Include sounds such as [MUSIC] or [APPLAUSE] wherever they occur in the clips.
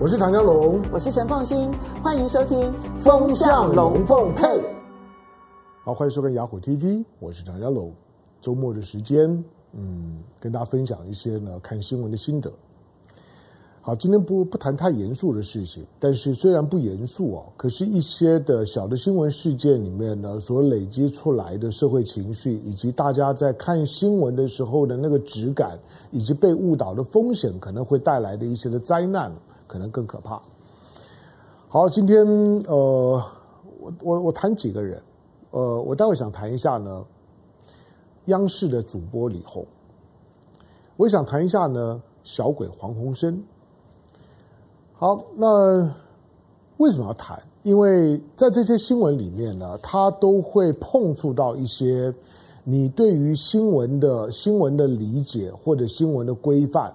我是唐家龙，我是陈凤新，欢迎收听《风向龙凤配》。好，欢迎收看雅虎 TV，我是唐家龙。周末的时间，嗯，跟大家分享一些呢看新闻的心得。好，今天不不谈太严肃的事情，但是虽然不严肃哦，可是一些的小的新闻事件里面呢，所累积出来的社会情绪，以及大家在看新闻的时候的那个质感，以及被误导的风险，可能会带来的一些的灾难，可能更可怕。好，今天呃，我我我谈几个人，呃，我待会想谈一下呢，央视的主播李红，我也想谈一下呢，小鬼黄鸿升。好，那为什么要谈？因为在这些新闻里面呢，它都会碰触到一些你对于新闻的新闻的理解或者新闻的规范。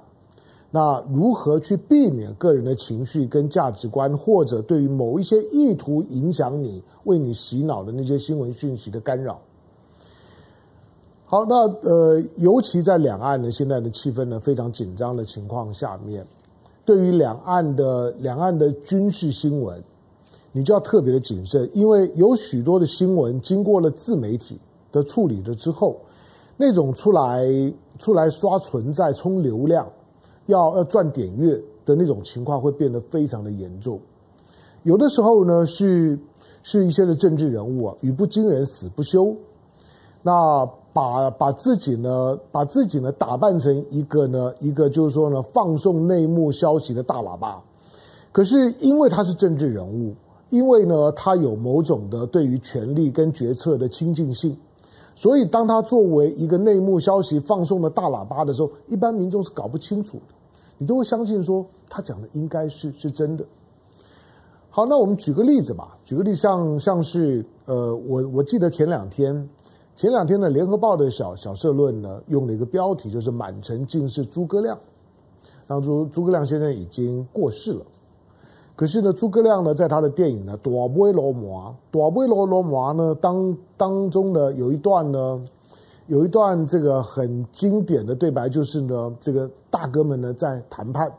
那如何去避免个人的情绪跟价值观，或者对于某一些意图影响你、为你洗脑的那些新闻讯息的干扰？好，那呃，尤其在两岸的现在的气氛呢非常紧张的情况下面。对于两岸的两岸的军事新闻，你就要特别的谨慎，因为有许多的新闻经过了自媒体的处理了之后，那种出来出来刷存在、冲流量、要要赚点阅的那种情况会变得非常的严重。有的时候呢，是是一些的政治人物啊，语不惊人死不休，那。把把自己呢，把自己呢打扮成一个呢，一个就是说呢，放送内幕消息的大喇叭。可是因为他是政治人物，因为呢他有某种的对于权力跟决策的亲近性，所以当他作为一个内幕消息放送的大喇叭的时候，一般民众是搞不清楚的，你都会相信说他讲的应该是是真的。好，那我们举个例子吧，举个例像像是呃，我我记得前两天。前两天的，《联合报》的小小社论呢，用了一个标题，就是“满城尽是诸葛亮”。当初诸葛亮先生已经过世了，可是呢，诸葛亮呢，在他的电影呢《大尾鲈鳗》《大尾鲈鳗》呢当当中呢，有一段呢，有一段这个很经典的对白，就是呢，这个大哥们呢在谈判，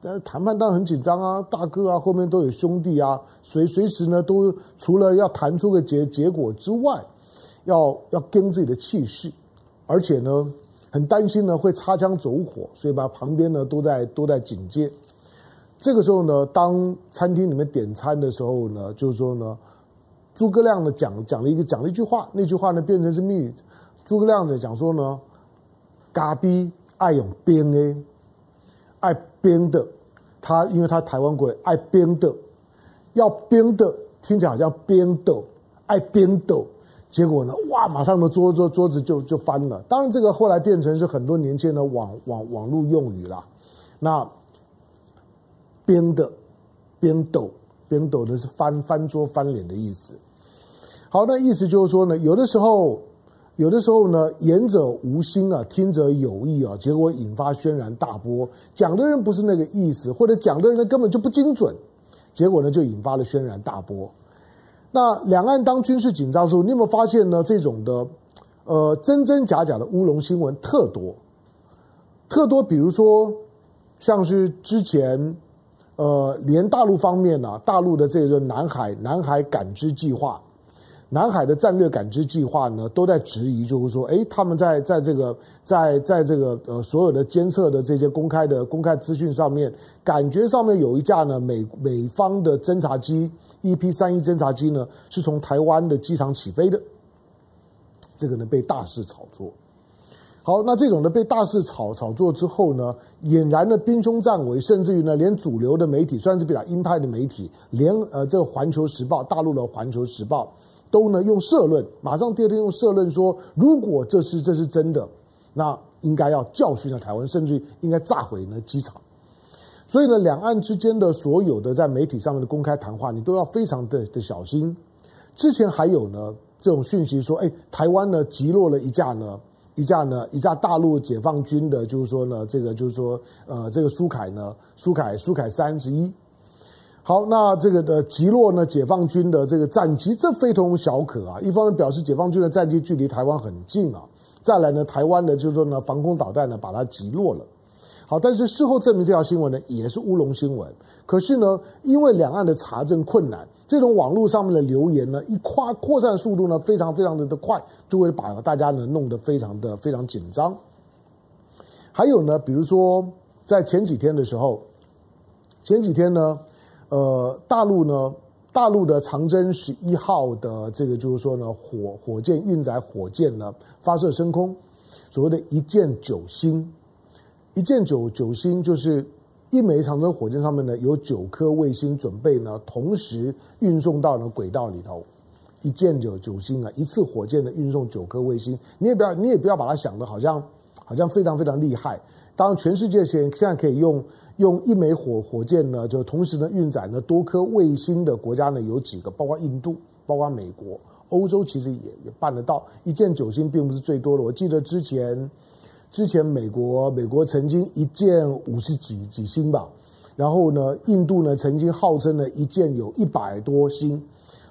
但是谈判当然很紧张啊，大哥啊，后面都有兄弟啊，随随时呢都除了要谈出个结结果之外。要要跟自己的气势，而且呢，很担心呢会擦枪走火，所以把旁边呢都在都在警戒。这个时候呢，当餐厅里面点餐的时候呢，就是说呢，诸葛亮呢讲讲了一个讲了一句话，那句话呢变成是密语。诸葛亮呢讲说呢，嘎逼爱用编诶，爱编的，他因为他台湾鬼爱编的，要编的听起来好像编的，爱编的。结果呢？哇！马上的桌桌桌子就就翻了。当然，这个后来变成是很多年轻人的网网网络用语了。那边的边斗边斗的是翻翻桌翻脸的意思。好，那意思就是说呢，有的时候有的时候呢，言者无心啊，听者有意啊，结果引发轩然大波。讲的人不是那个意思，或者讲的人呢根本就不精准，结果呢就引发了轩然大波。那两岸当军事紧张的时候，你有没有发现呢？这种的，呃，真真假假的乌龙新闻特多，特多。比如说，像是之前，呃，连大陆方面呢、大陆的这个南海南海感知计划。南海的战略感知计划呢，都在质疑，就是说，诶，他们在在这个在在这个呃所有的监测的这些公开的公开资讯上面，感觉上面有一架呢美美方的侦察机 EP 三一侦察机呢，是从台湾的机场起飞的，这个呢被大肆炒作。好，那这种呢被大肆炒炒作之后呢，俨然的兵凶战危，甚至于呢连主流的媒体，算是比较鹰派的媒体，连呃这个环球时报，大陆的环球时报。都呢用社论，马上第二天用社论说，如果这是这是真的，那应该要教训了台湾，甚至于应该炸毁呢机场。所以呢，两岸之间的所有的在媒体上面的公开谈话，你都要非常的的小心。之前还有呢这种讯息说，哎，台湾呢击落了一架呢一架呢一架大陆解放军的，就是说呢这个就是说呃这个苏凯呢苏凯苏凯三十一。好，那这个的击落呢，解放军的这个战机，这非同小可啊！一方面表示解放军的战机距离台湾很近啊，再来呢，台湾的就是说呢，防空导弹呢把它击落了。好，但是事后证明这条新闻呢也是乌龙新闻。可是呢，因为两岸的查证困难，这种网络上面的留言呢，一夸扩散速度呢非常非常的的快，就会把大家呢弄得非常的非常紧张。还有呢，比如说在前几天的时候，前几天呢，呃，大陆呢，大陆的长征十一号的这个就是说呢，火火箭运载火箭呢发射升空，所谓的一箭九星。一箭九九星就是一枚长征火箭上面呢有九颗卫星准备呢同时运送到了轨道里头，一箭九九星啊，一次火箭的运送九颗卫星，你也不要你也不要把它想的好像好像非常非常厉害。当，全世界现现在可以用用一枚火火箭呢，就同时呢运载呢多颗卫星的国家呢有几个，包括印度，包括美国，欧洲其实也也办得到。一箭九星并不是最多的，我记得之前。之前美国美国曾经一箭五十几几星吧，然后呢，印度呢曾经号称呢一箭有一百多星，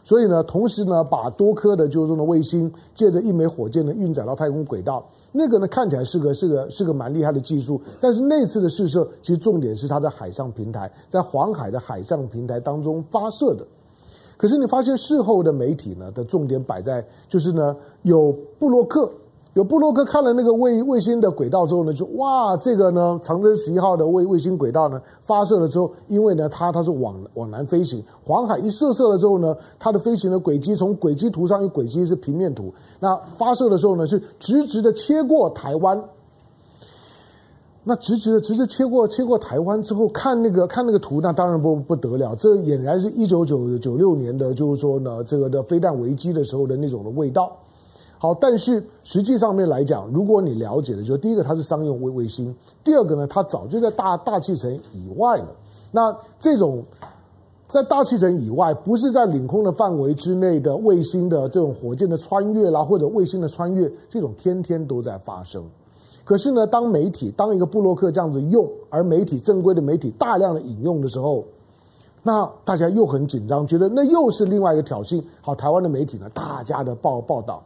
所以呢，同时呢把多颗的就是说呢卫星借着一枚火箭呢运载到太空轨道，那个呢看起来是个是个是个蛮厉害的技术，但是那次的试射其实重点是它在海上平台，在黄海的海上平台当中发射的，可是你发现事后的媒体呢的重点摆在就是呢有布洛克。有部落客看了那个卫卫星的轨道之后呢，就哇，这个呢，长征十一号的卫卫星轨道呢发射了之后，因为呢它它是往往南飞行，黄海一射射了之后呢，它的飞行的轨迹从轨迹图上，因为轨迹是平面图，那发射的时候呢是直直的切过台湾，那直直的直直切过切过台湾之后，看那个看那个图，那当然不不得了，这俨然是一九九九六年的，就是说呢这个的飞弹危机的时候的那种的味道。好，但是实际上面来讲，如果你了解的，就第一个它是商用卫卫星，第二个呢，它早就在大大气层以外了。那这种在大气层以外，不是在领空的范围之内的卫星的这种火箭的穿越啦，或者卫星的穿越，这种天天都在发生。可是呢，当媒体当一个布洛克这样子用，而媒体正规的媒体大量的引用的时候，那大家又很紧张，觉得那又是另外一个挑衅。好，台湾的媒体呢，大家的报报道。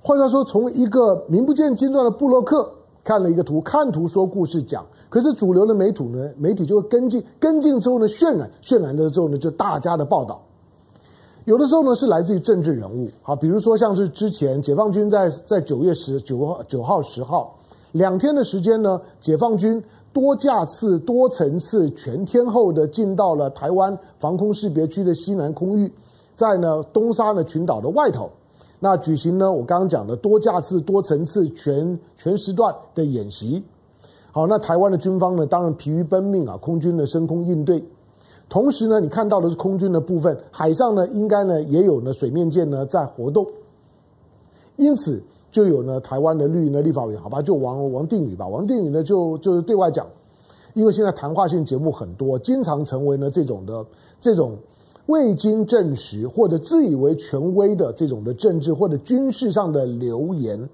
换句话说，从一个名不见经传的布洛克看了一个图，看图说故事讲，可是主流的媒体呢，媒体就会跟进，跟进之后呢，渲染，渲染了之后呢，就大家的报道。有的时候呢，是来自于政治人物，好，比如说像是之前解放军在在九月十九号、九号、十号两天的时间呢，解放军多架次、多层次、全天候的进到了台湾防空识别区的西南空域，在呢东沙呢群岛的外头。那举行呢，我刚刚讲的多架次、多层次、全全时段的演习。好，那台湾的军方呢，当然疲于奔命啊，空军的升空应对。同时呢，你看到的是空军的部分，海上呢，应该呢也有呢水面舰呢在活动。因此，就有呢台湾的绿营的立法委员，好吧，就王王定宇吧，王定宇呢就就是对外讲，因为现在谈话性节目很多，经常成为呢这种的这种。未经证实或者自以为权威的这种的政治或者军事上的流言，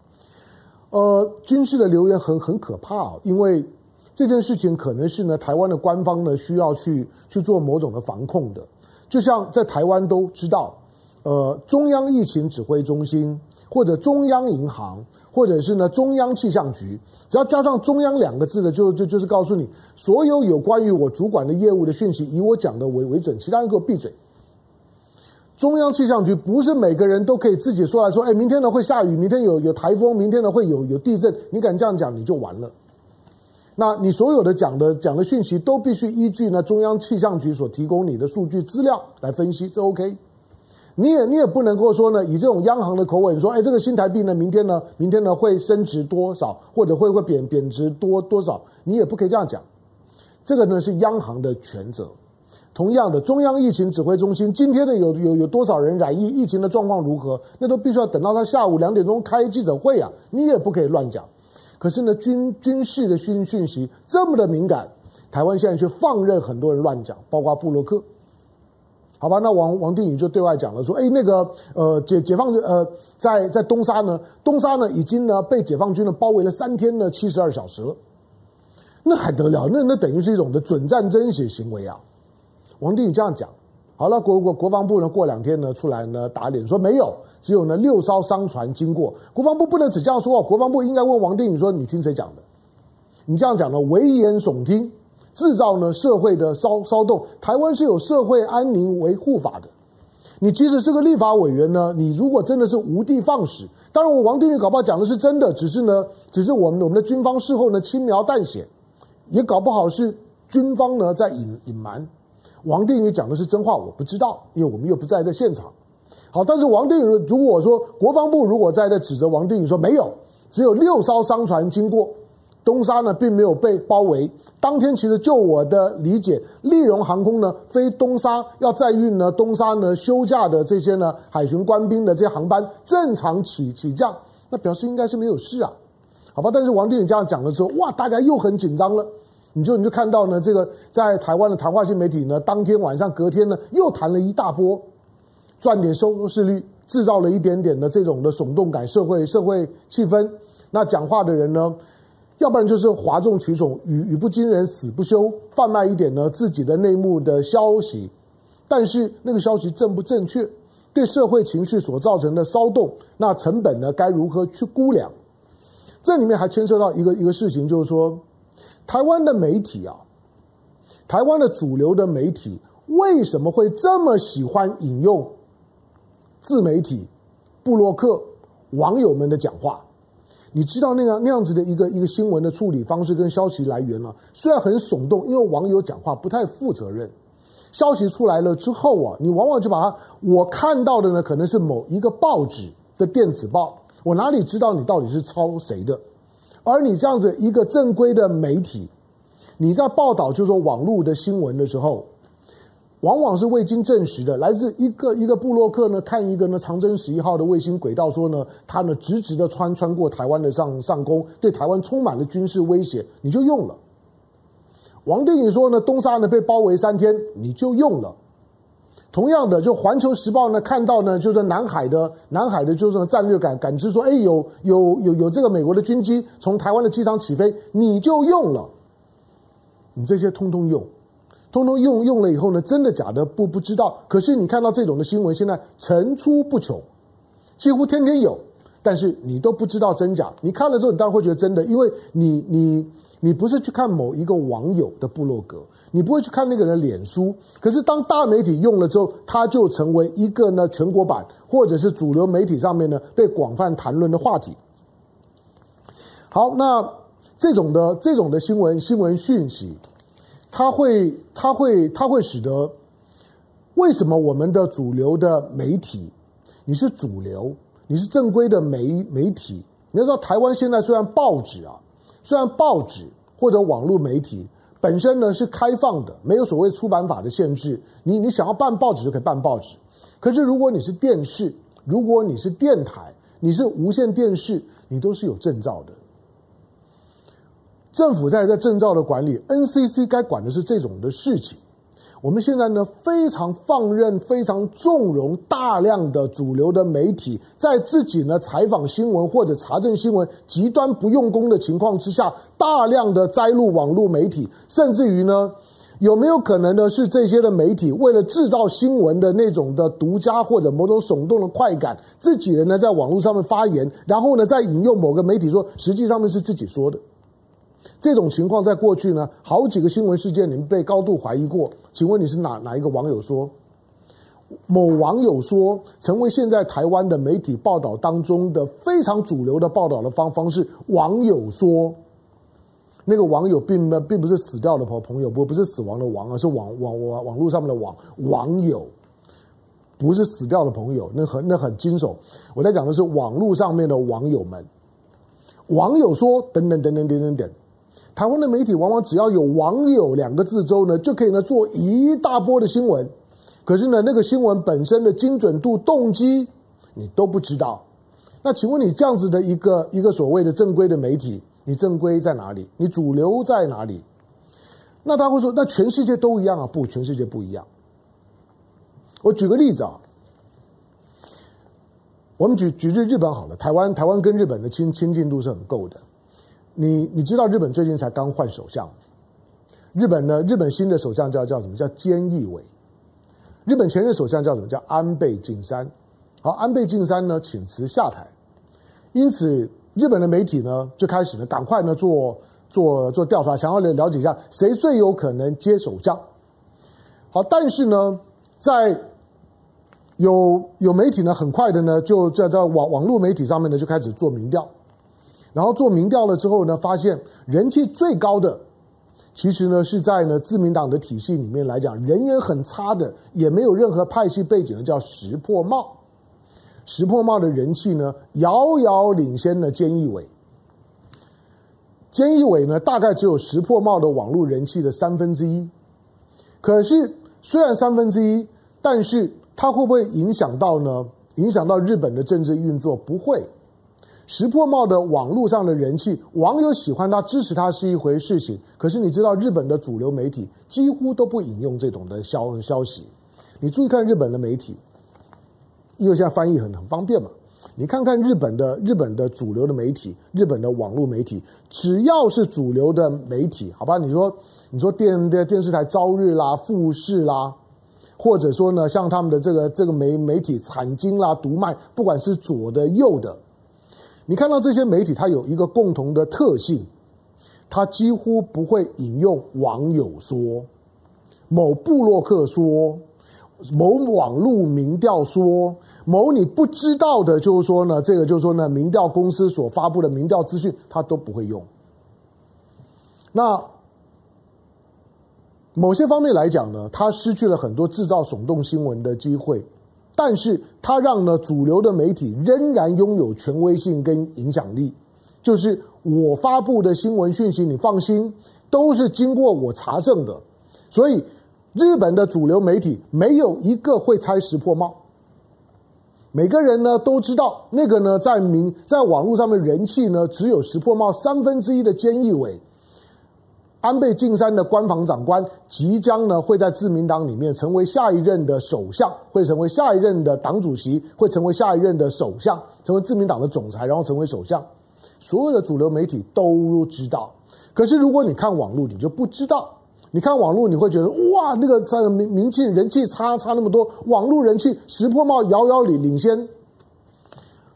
呃，军事的流言很很可怕，因为这件事情可能是呢台湾的官方呢需要去去做某种的防控的，就像在台湾都知道，呃，中央疫情指挥中心或者中央银行。或者是呢，中央气象局，只要加上“中央”两个字的，就就就是告诉你，所有有关于我主管的业务的讯息，以我讲的为为准，其他人给我闭嘴。中央气象局不是每个人都可以自己说来说，哎，明天呢会下雨，明天有有台风，明天呢会有有地震，你敢这样讲，你就完了。那你所有的讲的讲的讯息都必须依据呢中央气象局所提供你的数据资料来分析，这 OK。你也你也不能够说呢，以这种央行的口吻说，哎，这个新台币呢，明天呢，明天呢会升值多少，或者会会贬贬值多多少，你也不可以这样讲。这个呢是央行的权责。同样的，中央疫情指挥中心今天呢有有有多少人染疫，疫情的状况如何，那都必须要等到他下午两点钟开记者会啊，你也不可以乱讲。可是呢，军军事的讯讯息这么的敏感，台湾现在却放任很多人乱讲，包括布洛克。好吧，那王王定宇就对外讲了，说，哎，那个，呃，解解放军，呃，在在东沙呢，东沙呢已经呢被解放军呢包围了三天呢七十二小时了，那还得了？那那等于是一种的准战争型行为啊！王定宇这样讲，好了，国国国防部呢过两天呢出来呢打脸说没有，只有呢六艘商船经过，国防部不能只这样说，国防部应该问王定宇说，你听谁讲的？你这样讲呢，危言耸听，制造呢社会的骚骚动。台湾是有社会安宁维护法的，你即使是个立法委员呢，你如果真的是无的放矢，当然我王定宇搞不好讲的是真的，只是呢，只是我们我们的军方事后呢轻描淡写，也搞不好是军方呢在隐隐瞒。王定宇讲的是真话，我不知道，因为我们又不在这现场。好，但是王定宇如果说国防部如果在这指责王定宇说没有，只有六艘商船经过东沙呢，并没有被包围。当天其实就我的理解，立荣航空呢飞东沙要载运呢东沙呢休假的这些呢海巡官兵的这些航班正常起起降，那表示应该是没有事啊，好吧？但是王定宇这样讲了之后，哇，大家又很紧张了。你就你就看到呢，这个在台湾的谈话性媒体呢，当天晚上隔天呢，又谈了一大波，赚点收视率，制造了一点点的这种的耸动感，社会社会气氛。那讲话的人呢，要不然就是哗众取宠，语语不惊人死不休，贩卖一点呢自己的内幕的消息。但是那个消息正不正确，对社会情绪所造成的骚动，那成本呢该如何去估量？这里面还牵涉到一个一个事情，就是说。台湾的媒体啊，台湾的主流的媒体为什么会这么喜欢引用自媒体、布洛克、网友们的讲话？你知道那样那样子的一个一个新闻的处理方式跟消息来源呢？虽然很耸动，因为网友讲话不太负责任。消息出来了之后啊，你往往就把它我看到的呢，可能是某一个报纸的电子报，我哪里知道你到底是抄谁的？而你这样子一个正规的媒体，你在报道就是说网络的新闻的时候，往往是未经证实的，来自一个一个部落客呢，看一个呢长征十一号的卫星轨道，说呢，它呢直直的穿穿过台湾的上上空，对台湾充满了军事威胁，你就用了。王定宇说呢，东沙呢被包围三天，你就用了。同样的，就《环球时报》呢，看到呢，就是南海的南海的，就是战略感感知说，哎，有有有有这个美国的军机从台湾的机场起飞，你就用了，你这些通通用，通通用用了以后呢，真的假的不不知道。可是你看到这种的新闻，现在层出不穷，几乎天天有，但是你都不知道真假。你看了之后，你当然会觉得真的，因为你你你不是去看某一个网友的部落格。你不会去看那个人的脸书，可是当大媒体用了之后，它就成为一个呢全国版或者是主流媒体上面呢被广泛谈论的话题。好，那这种的这种的新闻新闻讯息，它会它会它会使得为什么我们的主流的媒体，你是主流，你是正规的媒媒体，你要知道台湾现在虽然报纸啊，虽然报纸或者网络媒体。本身呢是开放的，没有所谓出版法的限制。你你想要办报纸就可以办报纸，可是如果你是电视，如果你是电台，你是无线电视，你都是有证照的。政府在在证照的管理，NCC 该管的是这种的事情。我们现在呢，非常放任、非常纵容大量的主流的媒体，在自己呢采访新闻或者查证新闻极端不用功的情况之下，大量的摘录网络媒体，甚至于呢，有没有可能呢？是这些的媒体为了制造新闻的那种的独家或者某种耸动的快感，自己人呢在网络上面发言，然后呢再引用某个媒体说，实际上面是自己说的。这种情况在过去呢，好几个新闻事件里面被高度怀疑过。请问你是哪哪一个网友说？某网友说，成为现在台湾的媒体报道当中的非常主流的报道的方方式。网友说，那个网友并没并不是死掉的朋朋友，不不是死亡的亡，而是网网网网络上面的网网友，不是死掉的朋友，那很那很惊悚。我在讲的是网络上面的网友们。网友说，等等等等等等等。台湾的媒体往往只要有“网友”两个字之后呢，就可以呢做一大波的新闻。可是呢，那个新闻本身的精准度、动机，你都不知道。那请问你这样子的一个 [LAUGHS] 一个所谓的正规的媒体，你正规在哪里？你主流在哪里？那他会说，那全世界都一样啊？不，全世界不一样。我举个例子啊，我们举举日日本好了，台湾台湾跟日本的亲亲近度是很够的。你你知道日本最近才刚换首相，日本呢？日本新的首相叫叫什么？叫菅义伟。日本前任首相叫什么？叫安倍晋三。好，安倍晋三呢请辞下台，因此日本的媒体呢就开始呢赶快呢做做做调查，想要了了解一下谁最有可能接首相。好，但是呢，在有有媒体呢，很快的呢，就在在网网络媒体上面呢，就开始做民调，然后做民调了之后呢，发现人气最高的，其实呢是在呢自民党的体系里面来讲，人缘很差的，也没有任何派系背景的，叫石破茂。石破茂的人气呢，遥遥领先了菅义伟。菅义伟呢，大概只有石破茂的网络人气的三分之一。可是虽然三分之一，但是它会不会影响到呢？影响到日本的政治运作？不会。石破茂的网络上的人气，网友喜欢他、支持他是一回事情。可是你知道，日本的主流媒体几乎都不引用这种的消消息。你注意看日本的媒体，因为现在翻译很很方便嘛。你看看日本的日本的主流的媒体，日本的网络媒体，只要是主流的媒体，好吧？你说你说电电电视台朝日啦、富士啦，或者说呢，像他们的这个这个媒媒体产经啦、读卖，不管是左的右的。你看到这些媒体，它有一个共同的特性，它几乎不会引用网友说、某部落客说、某网络民调说、某你不知道的，就是说呢，这个就是说呢，民调公司所发布的民调资讯，它都不会用。那某些方面来讲呢，它失去了很多制造耸动新闻的机会。但是它让呢主流的媒体仍然拥有权威性跟影响力，就是我发布的新闻讯息，你放心，都是经过我查证的。所以日本的主流媒体没有一个会猜石破茂，每个人呢都知道那个呢在民在网络上面人气呢只有石破茂三分之一的菅义伟。安倍晋三的官房长官即将呢会在自民党里面成为下一任的首相，会成为下一任的党主席，会成为下一任的首相，成为自民党的总裁，然后成为首相。所有的主流媒体都知道，可是如果你看网络，你就不知道。你看网络，你会觉得哇，那个在名名气人气差差那么多，网络人气石破茂遥遥领领先。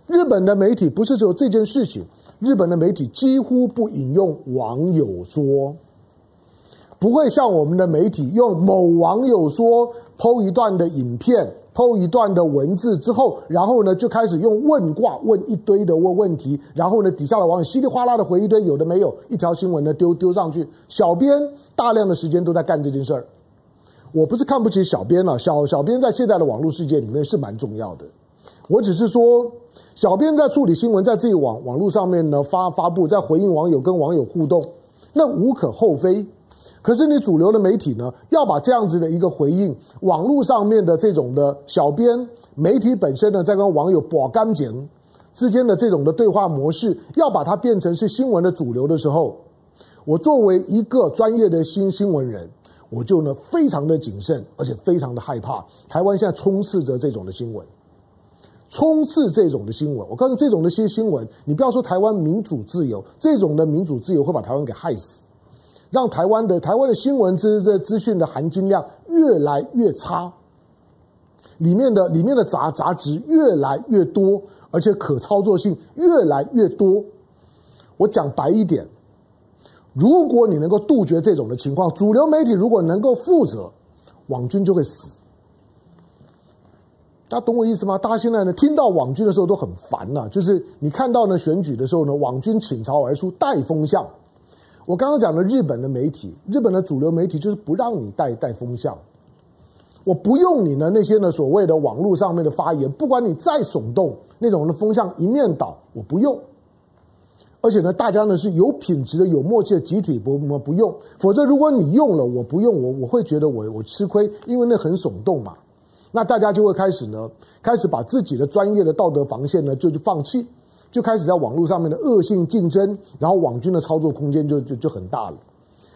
日本的媒体不是只有这件事情，日本的媒体几乎不引用网友说。不会像我们的媒体用某网友说 PO 一段的影片，PO 一段的文字之后，然后呢就开始用问卦问一堆的问问题，然后呢底下的网友稀里哗啦的回一堆有的没有，一条新闻呢丢丢上去。小编大量的时间都在干这件事儿。我不是看不起小编了，小小编在现在的网络世界里面是蛮重要的。我只是说，小编在处理新闻，在自己网网络上面呢发发布，在回应网友跟网友互动，那无可厚非。可是你主流的媒体呢，要把这样子的一个回应，网络上面的这种的小编媒体本身呢，在跟网友把干净之间的这种的对话模式，要把它变成是新闻的主流的时候，我作为一个专业的新新闻人，我就呢非常的谨慎，而且非常的害怕。台湾现在充斥着这种的新闻，充斥这种的新闻。我告诉你，这种的新新闻，你不要说台湾民主自由，这种的民主自由会把台湾给害死。让台湾的台湾的新闻资这资讯的含金量越来越差，里面的里面的杂杂质越来越多，而且可操作性越来越多。我讲白一点，如果你能够杜绝这种的情况，主流媒体如果能够负责，网军就会死。大家懂我意思吗？大家现在呢听到网军的时候都很烦呐、就是你看到呢选举的时候呢，网军倾巢而出，带风向。我刚刚讲的日本的媒体，日本的主流媒体就是不让你带带风向，我不用你的那些呢所谓的网络上面的发言，不管你再耸动，那种的风向一面倒，我不用。而且呢，大家呢是有品质的、有默契的集体不不不用，否则如果你用了，我不用，我我会觉得我我吃亏，因为那很耸动嘛。那大家就会开始呢，开始把自己的专业的道德防线呢就去放弃。就开始在网络上面的恶性竞争，然后网军的操作空间就就就很大了。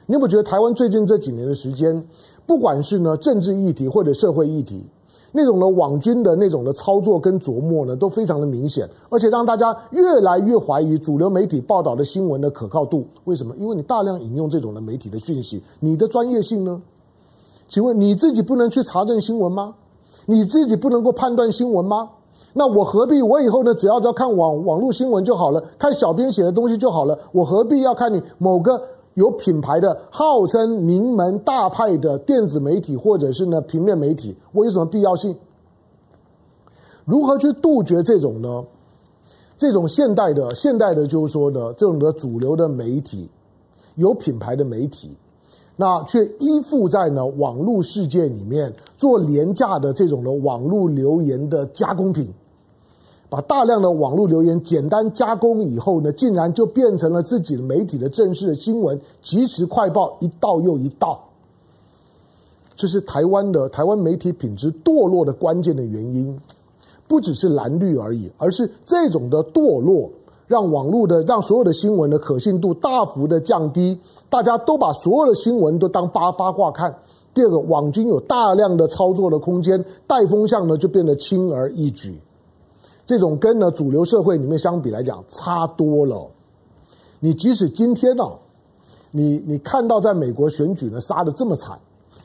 你有没有觉得台湾最近这几年的时间，不管是呢政治议题或者社会议题，那种的网军的那种的操作跟琢磨呢，都非常的明显，而且让大家越来越怀疑主流媒体报道的新闻的可靠度。为什么？因为你大量引用这种的媒体的讯息，你的专业性呢？请问你自己不能去查证新闻吗？你自己不能够判断新闻吗？那我何必我以后呢？只要只要看网网络新闻就好了，看小编写的东西就好了。我何必要看你某个有品牌的、号称名门大派的电子媒体或者是呢平面媒体？我有什么必要性？如何去杜绝这种呢？这种现代的现代的，就是说呢，这种的主流的媒体，有品牌的媒体。那却依附在呢网络世界里面做廉价的这种的网络留言的加工品，把大量的网络留言简单加工以后呢，竟然就变成了自己媒体的正式的新闻，即时快报一道又一道。这是台湾的台湾媒体品质堕落的关键的原因，不只是蓝绿而已，而是这种的堕落。让网络的让所有的新闻的可信度大幅的降低，大家都把所有的新闻都当八八卦看。第二个，网军有大量的操作的空间，带风向呢就变得轻而易举。这种跟呢主流社会里面相比来讲差多了。你即使今天呢、你你看到在美国选举呢杀得这么惨，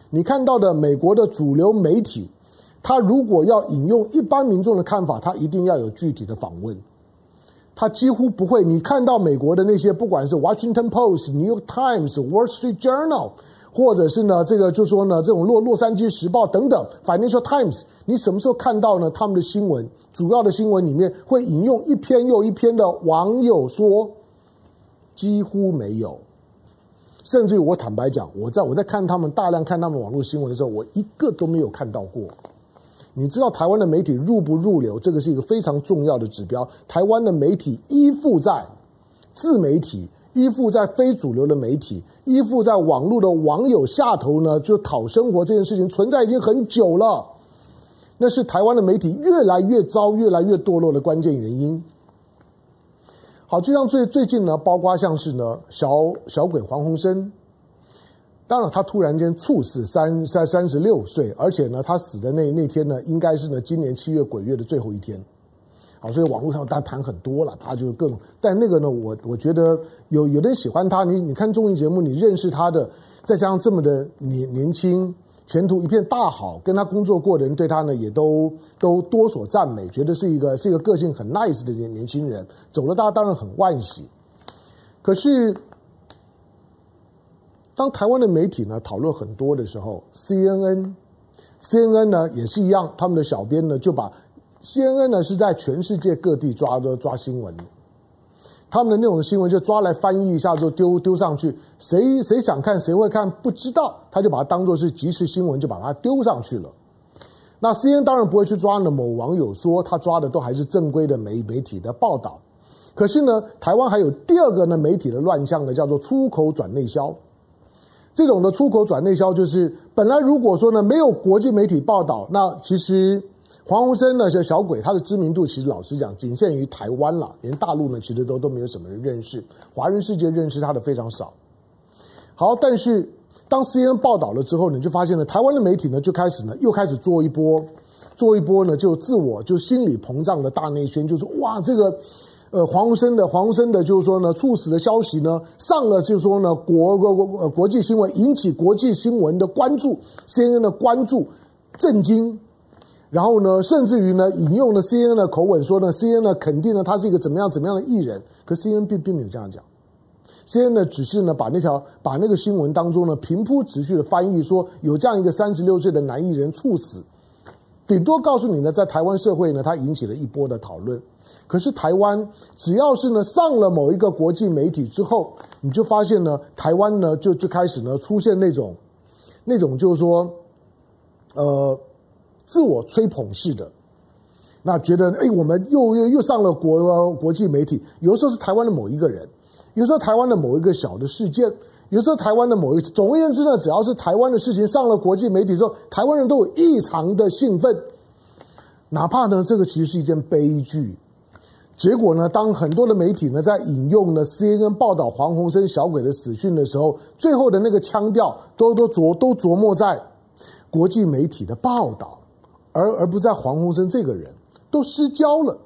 你看到的美国的主流媒体，他如果要引用一般民众的看法，他一定要有具体的访问。他几乎不会，你看到美国的那些，不管是 Washington Post、New York Times、Wall Street Journal，或者是呢，这个就说呢，这种洛洛杉矶时报等等，Financial Times，你什么时候看到呢？他们的新闻，主要的新闻里面会引用一篇又一篇的网友说，几乎没有。甚至于我坦白讲，我在我在看他们大量看他们网络新闻的时候，我一个都没有看到过。你知道台湾的媒体入不入流，这个是一个非常重要的指标。台湾的媒体依附在自媒体，依附在非主流的媒体，依附在网络的网友下头呢，就讨生活这件事情存在已经很久了。那是台湾的媒体越来越糟、越来越堕落的关键原因。好，就像最最近呢，包括像是呢小小鬼黄鸿升。当然，他突然间猝死三三三十六岁，而且呢，他死的那那天呢，应该是呢今年七月鬼月的最后一天。好，所以网络上大家谈很多了，他就更。但那个呢，我我觉得有有的人喜欢他，你你看综艺节目，你认识他的，再加上这么的年年轻，前途一片大好，跟他工作过的人对他呢也都都多所赞美，觉得是一个是一个个性很 nice 的年年轻人，走了大家当然很惋惜。可是。当台湾的媒体呢讨论很多的时候，CNN，CNN 呢也是一样，他们的小编呢就把 CNN 呢是在全世界各地抓的抓新闻，他们的那种新闻就抓来翻译一下就丢丢上去，谁谁想看谁会看不知道，他就把它当做是即时新闻就把它丢上去了。那 CNN 当然不会去抓呢某网友说他抓的都还是正规的媒媒体的报道，可是呢台湾还有第二个呢媒体的乱象呢叫做出口转内销。这种的出口转内销，就是本来如果说呢没有国际媒体报道，那其实黄鸿升呢，像小鬼，他的知名度其实老实讲仅限于台湾了，连大陆呢其实都都没有什么人认识，华人世界认识他的非常少。好，但是当 CNN 报道了之后，你就发现呢，台湾的媒体呢就开始呢又开始做一波，做一波呢就自我就心理膨胀的大内宣，就是哇这个。呃，黄鸿升的黄鸿升的，就是说呢，猝死的消息呢，上了就是说呢，国国国国际新闻，引起国际新闻的关注，CNN 的关注，震惊，然后呢，甚至于呢，引用了 C N 的口吻说呢，C N 呢肯定呢他是一个怎么样怎么样的艺人，可 C N 并并没有这样讲，CNN 呢只是呢把那条把那个新闻当中呢平铺直叙的翻译说有这样一个三十六岁的男艺人猝死，顶多告诉你呢，在台湾社会呢，他引起了一波的讨论。可是台湾只要是呢上了某一个国际媒体之后，你就发现呢，台湾呢就就开始呢出现那种那种就是说，呃，自我吹捧式的，那觉得哎，我们又又又上了国国际媒体，有时候是台湾的某一个人，有时候台湾的某一个小的事件，有时候台湾的某一个，总而言之呢，只要是台湾的事情上了国际媒体之后，台湾人都有异常的兴奋，哪怕呢这个其实是一件悲剧。结果呢，当很多的媒体呢在引用呢 CNN 报道黄鸿升小鬼的死讯的时候，最后的那个腔调都都琢都琢磨在国际媒体的报道，而而不在黄鸿升这个人，都失焦了。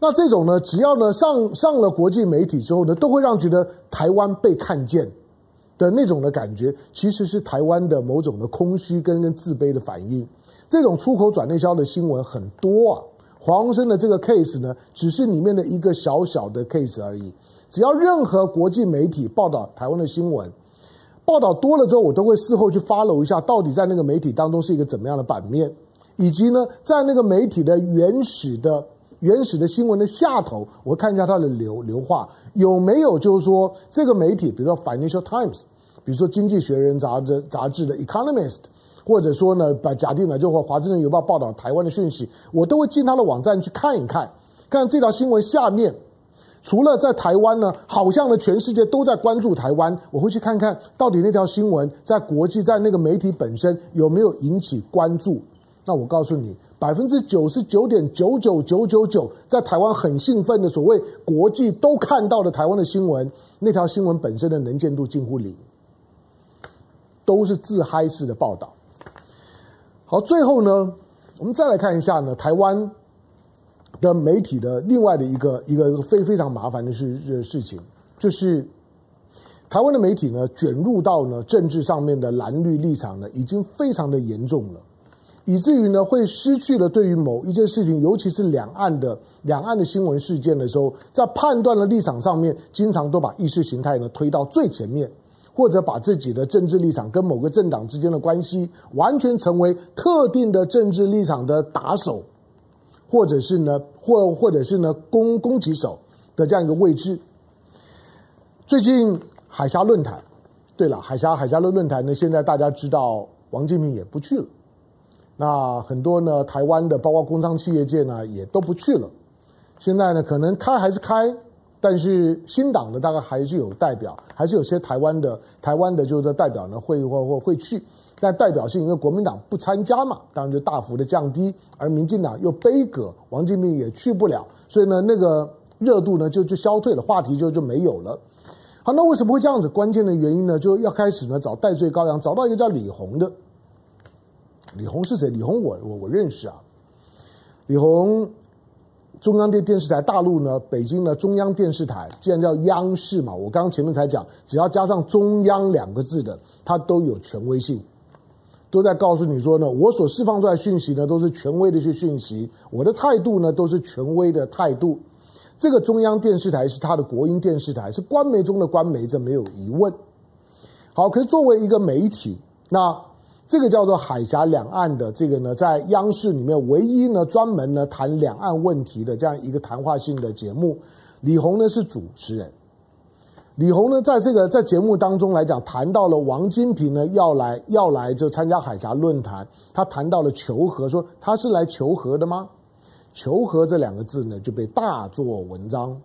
那这种呢，只要呢上上了国际媒体之后呢，都会让觉得台湾被看见的那种的感觉，其实是台湾的某种的空虚跟跟自卑的反应。这种出口转内销的新闻很多啊。黄鸿升的这个 case 呢，只是里面的一个小小的 case 而已。只要任何国际媒体报道台湾的新闻，报道多了之后，我都会事后去 follow 一下，到底在那个媒体当中是一个怎么样的版面，以及呢，在那个媒体的原始的原始的新闻的下头，我看一下它的流流话有没有，就是说这个媒体，比如说 Financial Times，比如说经济学人杂志杂志的 Economist。或者说呢，把假定了就和《华盛顿邮报》报道台湾的讯息，我都会进他的网站去看一看，看这条新闻下面，除了在台湾呢，好像呢全世界都在关注台湾，我会去看看到底那条新闻在国际在那个媒体本身有没有引起关注。那我告诉你，百分之九十九点九九九九九在台湾很兴奋的所谓国际都看到了台湾的新闻，那条新闻本身的能见度近乎零，都是自嗨式的报道。好，最后呢，我们再来看一下呢，台湾的媒体的另外的一个一个非非常麻烦的事事情，就是台湾的媒体呢卷入到呢政治上面的蓝绿立场呢，已经非常的严重了，以至于呢会失去了对于某一件事情，尤其是两岸的两岸的新闻事件的时候，在判断的立场上面，经常都把意识形态呢推到最前面。或者把自己的政治立场跟某个政党之间的关系完全成为特定的政治立场的打手，或者是呢，或或者是呢攻攻击手的这样一个位置。最近海峡论坛，对了，海峡海峡论论坛呢，现在大家知道王金平也不去了，那很多呢台湾的包括工商企业界呢也都不去了，现在呢可能开还是开。但是新党的，大概还是有代表，还是有些台湾的台湾的，就是代表呢会会会会去，但代表性因为国民党不参加嘛，当然就大幅的降低，而民进党又杯葛，王金平也去不了，所以呢那个热度呢就就消退了，话题就就没有了。好，那为什么会这样子？关键的原因呢，就要开始呢找代罪羔羊，找到一个叫李红的。李红是谁？李红我我我认识啊，李红。中央电电视台，大陆呢，北京呢，中央电视台，既然叫央视嘛，我刚刚前面才讲，只要加上中央两个字的，它都有权威性，都在告诉你说呢，我所释放出来讯息呢，都是权威的一些讯息，我的态度呢，都是权威的态度。这个中央电视台是它的国营电视台，是官媒中的官媒，这没有疑问。好，可是作为一个媒体，那。这个叫做海峡两岸的这个呢，在央视里面唯一呢专门呢谈两岸问题的这样一个谈话性的节目，李红呢是主持人。李红呢在这个在节目当中来讲，谈到了王金平呢要来要来就参加海峡论坛，他谈到了求和，说他是来求和的吗？求和这两个字呢就被大做文章。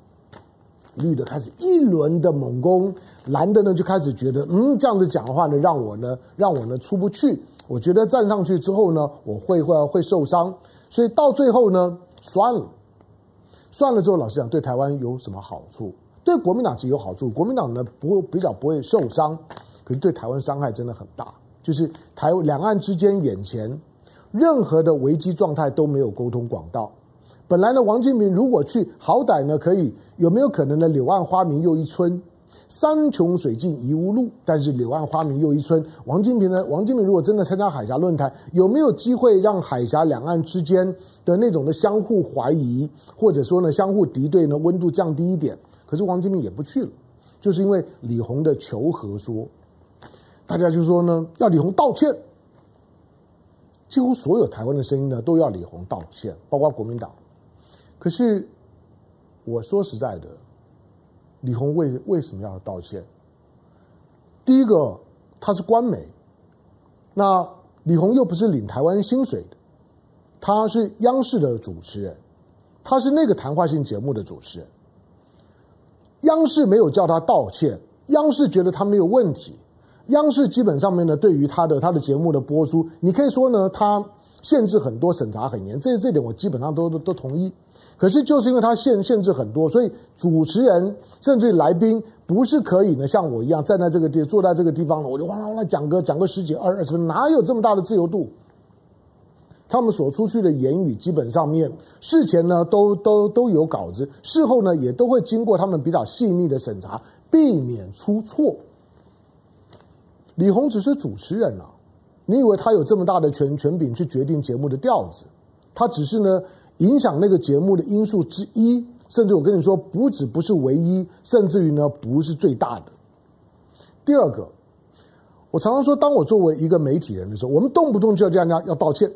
绿的开始一轮的猛攻，蓝的呢就开始觉得，嗯，这样子讲的话呢，让我呢，让我呢出不去。我觉得站上去之后呢，我会会会受伤，所以到最后呢，算了，算了之后，老实讲，对台湾有什么好处？对国民党其实有好处，国民党呢不会比较不会受伤，可是对台湾伤害真的很大。就是台两岸之间眼前任何的危机状态都没有沟通管道。本来呢，王金平如果去，好歹呢可以有没有可能呢？柳暗花明又一村，山穷水尽疑无路。但是柳暗花明又一村，王金平呢？王金平如果真的参加海峡论坛，有没有机会让海峡两岸之间的那种的相互怀疑，或者说呢相互敌对呢温度降低一点？可是王金平也不去了，就是因为李鸿的求和说，大家就说呢要李鸿道歉，几乎所有台湾的声音呢都要李鸿道歉，包括国民党。可是，我说实在的，李红为为什么要道歉？第一个，他是官媒，那李红又不是领台湾薪水的，他是央视的主持人，他是那个谈话性节目的主持人，央视没有叫他道歉，央视觉得他没有问题，央视基本上面呢，对于他的他的节目的播出，你可以说呢，他限制很多，审查很严，这这点我基本上都都都同意。可是就是因为他限限制很多，所以主持人甚至于来宾不是可以呢，像我一样站在这个地坐在这个地方呢，我就哇啦哇啦讲个讲个十几二二十分，哪有这么大的自由度？他们所出去的言语基本上面事前呢都都都有稿子，事后呢也都会经过他们比较细腻的审查，避免出错。李红只是主持人啊，你以为他有这么大的权权柄去决定节目的调子？他只是呢。影响那个节目的因素之一，甚至我跟你说，不止不是唯一，甚至于呢，不是最大的。第二个，我常常说，当我作为一个媒体人的时候，我们动不动就要叫人家要道歉，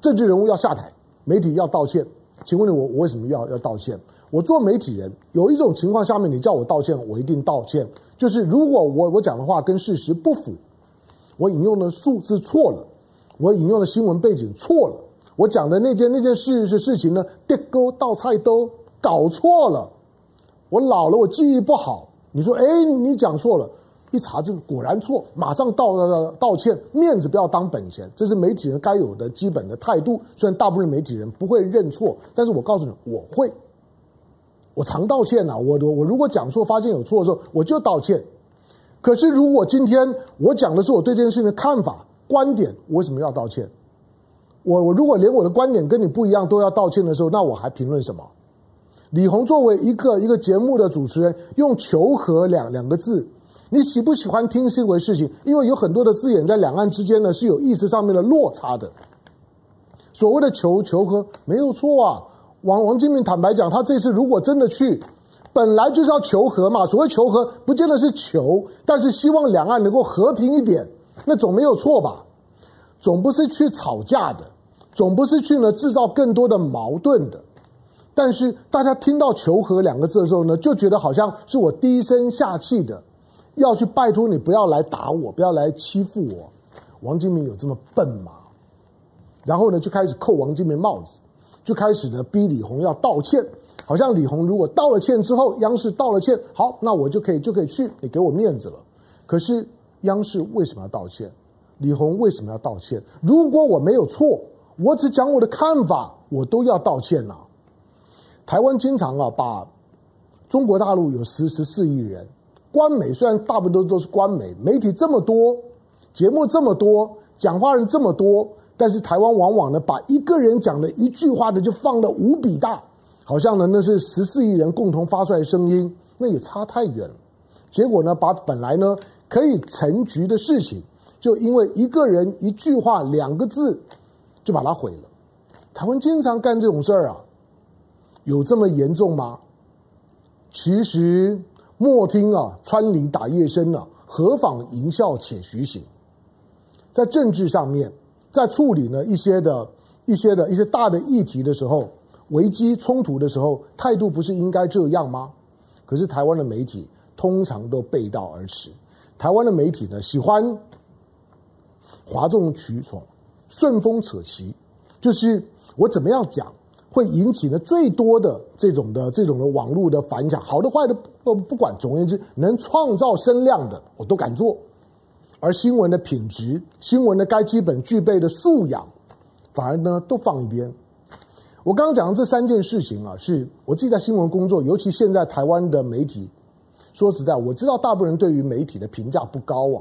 政治人物要下台，媒体要道歉。请问你，我我为什么要要道歉？我做媒体人，有一种情况下面，你叫我道歉，我一定道歉。就是如果我我讲的话跟事实不符，我引用的数字错了，我引用的新闻背景错了，我讲的那件那件事是事情呢，跌沟倒菜都搞错了。我老了，我记忆不好。你说，哎，你讲错了，一查证果然错，马上道道歉，面子不要当本钱，这是媒体人该有的基本的态度。虽然大部分媒体人不会认错，但是我告诉你，我会。我常道歉呐、啊，我我我如果讲错，发现有错的时候，我就道歉。可是如果今天我讲的是我对这件事情的看法、观点，我为什么要道歉？我我如果连我的观点跟你不一样都要道歉的时候，那我还评论什么？李红作为一个一个节目的主持人，用“求和”两两个字，你喜不喜欢听是一回事情，因为有很多的字眼在两岸之间呢是有意识上面的落差的。所谓的求求和没有错啊。王王金明坦白讲，他这次如果真的去，本来就是要求和嘛。所谓求和，不见得是求，但是希望两岸能够和平一点，那总没有错吧？总不是去吵架的，总不是去呢制造更多的矛盾的。但是大家听到“求和”两个字的时候呢，就觉得好像是我低声下气的要去拜托你不要来打我，不要来欺负我。王金明有这么笨吗？然后呢，就开始扣王金明帽子。就开始呢，逼李鸿要道歉，好像李红如果道了歉之后，央视道了歉，好，那我就可以就可以去，你给我面子了。可是央视为什么要道歉？李红为什么要道歉？如果我没有错，我只讲我的看法，我都要道歉呐、台湾经常啊，把中国大陆有十十四亿人，官媒虽然大部分都都是官媒，媒体这么多，节目这么多，讲话人这么多。但是台湾往往呢，把一个人讲的一句话呢，就放得无比大，好像呢那是十四亿人共同发出来的声音，那也差太远了。结果呢，把本来呢可以成局的事情，就因为一个人一句话两个字，就把它毁了。台湾经常干这种事儿啊，有这么严重吗？其实莫听啊，穿林打叶声啊，何妨吟啸且徐行。在政治上面。在处理呢一些的、一些的、一些大的议题的时候，危机冲突的时候，态度不是应该这样吗？可是台湾的媒体通常都背道而驰。台湾的媒体呢，喜欢哗众取宠、顺风扯旗，就是我怎么样讲会引起呢最多的这种的这种的网络的反响，好的坏的不不管，总而言之，能创造声量的我都敢做。而新闻的品质，新闻的该基本具备的素养，反而呢都放一边。我刚刚讲的这三件事情啊，是我自己在新闻工作，尤其现在台湾的媒体，说实在，我知道大部分人对于媒体的评价不高啊，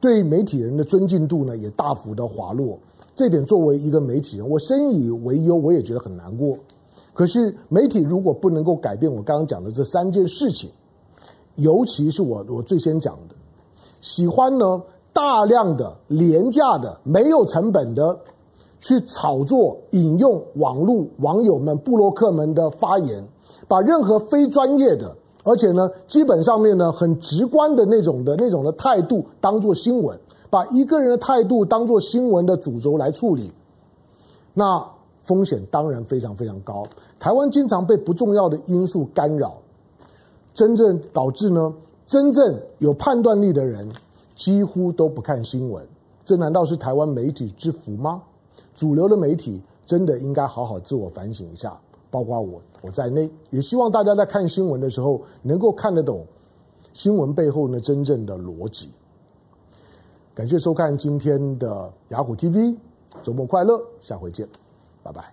对媒体人的尊敬度呢也大幅的滑落。这点作为一个媒体人，我深以为忧，我也觉得很难过。可是媒体如果不能够改变我刚刚讲的这三件事情，尤其是我我最先讲的。喜欢呢，大量的廉价的没有成本的去炒作引用网络网友们布洛克们的发言，把任何非专业的，而且呢基本上面呢很直观的那种的那种的态度当做新闻，把一个人的态度当做新闻的主轴来处理，那风险当然非常非常高。台湾经常被不重要的因素干扰，真正导致呢。真正有判断力的人几乎都不看新闻，这难道是台湾媒体之福吗？主流的媒体真的应该好好自我反省一下，包括我我在内，也希望大家在看新闻的时候能够看得懂新闻背后呢真正的逻辑。感谢收看今天的雅虎 TV，周末快乐，下回见，拜拜。